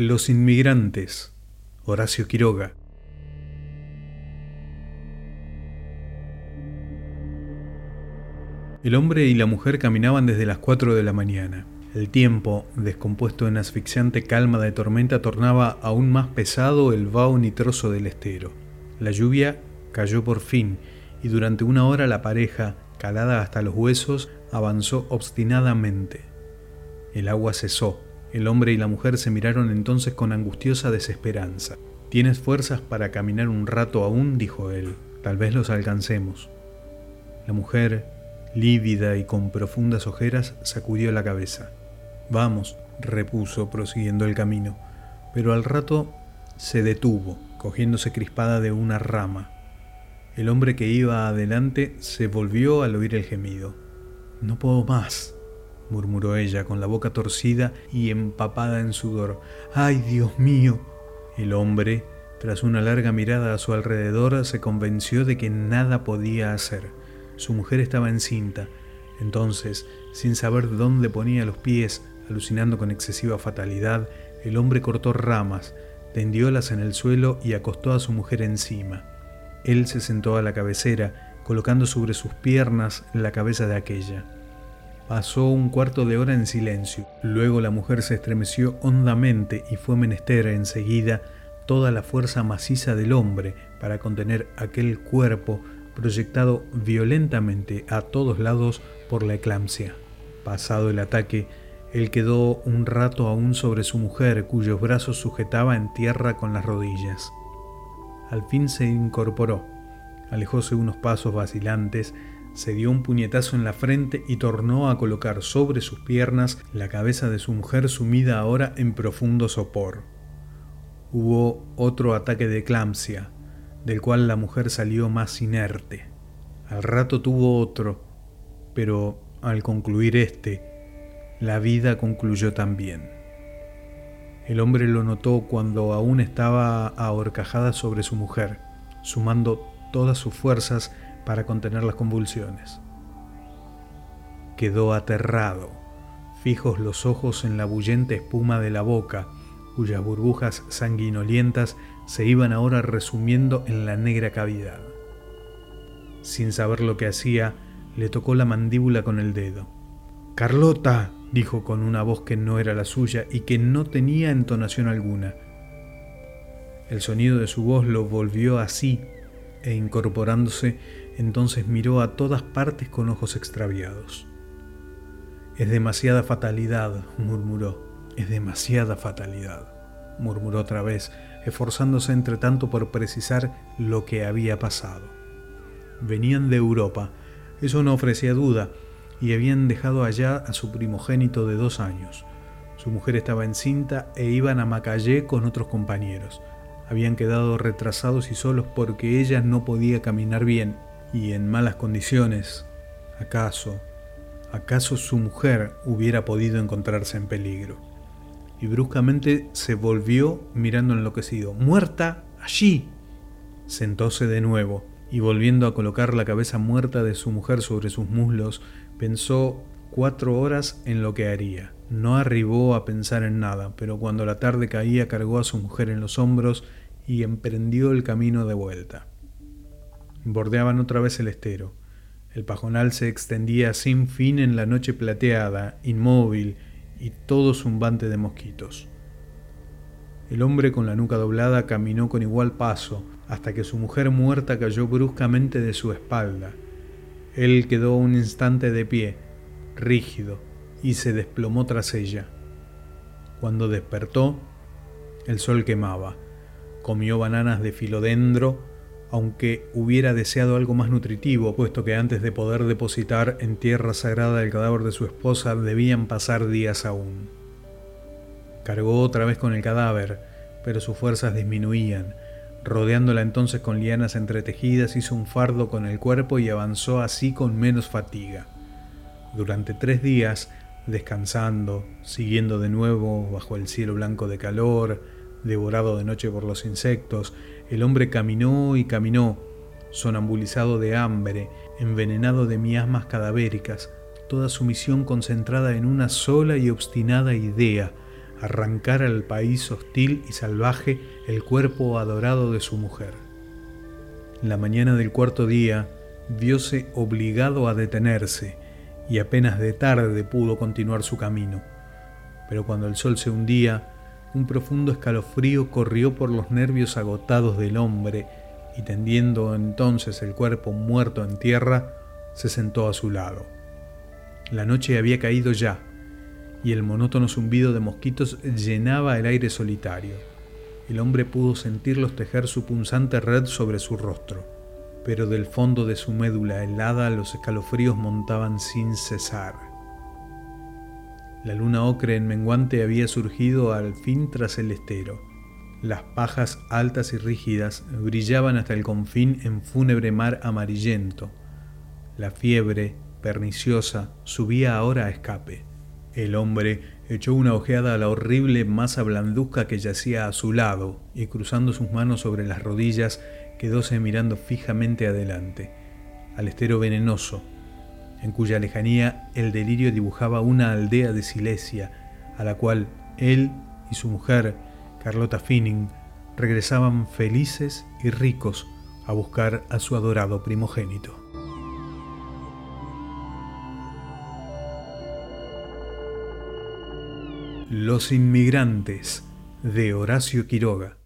Los inmigrantes. Horacio Quiroga. El hombre y la mujer caminaban desde las 4 de la mañana. El tiempo, descompuesto en asfixiante calma de tormenta, tornaba aún más pesado el vaho nitroso del estero. La lluvia cayó por fin y durante una hora la pareja, calada hasta los huesos, avanzó obstinadamente. El agua cesó. El hombre y la mujer se miraron entonces con angustiosa desesperanza. ¿Tienes fuerzas para caminar un rato aún? dijo él. Tal vez los alcancemos. La mujer, lívida y con profundas ojeras, sacudió la cabeza. Vamos, repuso, prosiguiendo el camino, pero al rato se detuvo, cogiéndose crispada de una rama. El hombre que iba adelante se volvió al oír el gemido. No puedo más, murmuró ella con la boca torcida y empapada en sudor. ¡Ay, Dios mío! El hombre, tras una larga mirada a su alrededor, se convenció de que nada podía hacer. Su mujer estaba encinta. Entonces, sin saber dónde ponía los pies, alucinando con excesiva fatalidad, el hombre cortó ramas, tendiólas en el suelo y acostó a su mujer encima. Él se sentó a la cabecera, colocando sobre sus piernas la cabeza de aquella. Pasó un cuarto de hora en silencio. Luego la mujer se estremeció hondamente y fue menester enseguida toda la fuerza maciza del hombre para contener aquel cuerpo proyectado violentamente a todos lados por la eclampsia. Pasado el ataque, él quedó un rato aún sobre su mujer, cuyos brazos sujetaba en tierra con las rodillas. Al fin se incorporó, alejóse unos pasos vacilantes, se dio un puñetazo en la frente y tornó a colocar sobre sus piernas la cabeza de su mujer sumida ahora en profundo sopor. Hubo otro ataque de eclampsia, del cual la mujer salió más inerte. Al rato tuvo otro, pero al concluir este, la vida concluyó también. El hombre lo notó cuando aún estaba ahorcajada sobre su mujer, sumando todas sus fuerzas para contener las convulsiones. Quedó aterrado, fijos los ojos en la bullente espuma de la boca, cuyas burbujas sanguinolientas se iban ahora resumiendo en la negra cavidad. Sin saber lo que hacía, le tocó la mandíbula con el dedo. Carlota, dijo con una voz que no era la suya y que no tenía entonación alguna. El sonido de su voz lo volvió así, e incorporándose, entonces miró a todas partes con ojos extraviados. Es demasiada fatalidad, murmuró. Es demasiada fatalidad, murmuró otra vez, esforzándose entre tanto por precisar lo que había pasado. Venían de Europa, eso no ofrecía duda, y habían dejado allá a su primogénito de dos años. Su mujer estaba encinta e iban a Macallé con otros compañeros. Habían quedado retrasados y solos porque ella no podía caminar bien y en malas condiciones. ¿Acaso, acaso su mujer hubiera podido encontrarse en peligro? Y bruscamente se volvió mirando enloquecido. ¡Muerta! ¡Allí! Sentóse de nuevo y volviendo a colocar la cabeza muerta de su mujer sobre sus muslos, Pensó cuatro horas en lo que haría. No arribó a pensar en nada, pero cuando la tarde caía cargó a su mujer en los hombros y emprendió el camino de vuelta. Bordeaban otra vez el estero. El pajonal se extendía sin fin en la noche plateada, inmóvil y todo zumbante de mosquitos. El hombre con la nuca doblada caminó con igual paso hasta que su mujer muerta cayó bruscamente de su espalda él quedó un instante de pie, rígido, y se desplomó tras ella. Cuando despertó, el sol quemaba. Comió bananas de filodendro, aunque hubiera deseado algo más nutritivo, puesto que antes de poder depositar en tierra sagrada el cadáver de su esposa debían pasar días aún. Cargó otra vez con el cadáver, pero sus fuerzas disminuían, Rodeándola entonces con lianas entretejidas, hizo un fardo con el cuerpo y avanzó así con menos fatiga. Durante tres días, descansando, siguiendo de nuevo bajo el cielo blanco de calor, devorado de noche por los insectos, el hombre caminó y caminó, sonambulizado de hambre, envenenado de miasmas cadavéricas, toda su misión concentrada en una sola y obstinada idea, arrancar al país hostil y salvaje el cuerpo adorado de su mujer. la mañana del cuarto día, viose obligado a detenerse y apenas de tarde pudo continuar su camino. Pero cuando el sol se hundía, un profundo escalofrío corrió por los nervios agotados del hombre y tendiendo entonces el cuerpo muerto en tierra, se sentó a su lado. La noche había caído ya, y el monótono zumbido de mosquitos llenaba el aire solitario. El hombre pudo sentirlos tejer su punzante red sobre su rostro, pero del fondo de su médula helada los escalofríos montaban sin cesar. La luna ocre en menguante había surgido al fin tras el estero. Las pajas altas y rígidas brillaban hasta el confín en fúnebre mar amarillento. La fiebre, perniciosa, subía ahora a escape. El hombre echó una ojeada a la horrible masa blanduzca que yacía a su lado y cruzando sus manos sobre las rodillas quedóse mirando fijamente adelante, al estero venenoso, en cuya lejanía el delirio dibujaba una aldea de Silesia, a la cual él y su mujer, Carlota Finning, regresaban felices y ricos a buscar a su adorado primogénito. Los inmigrantes de Horacio Quiroga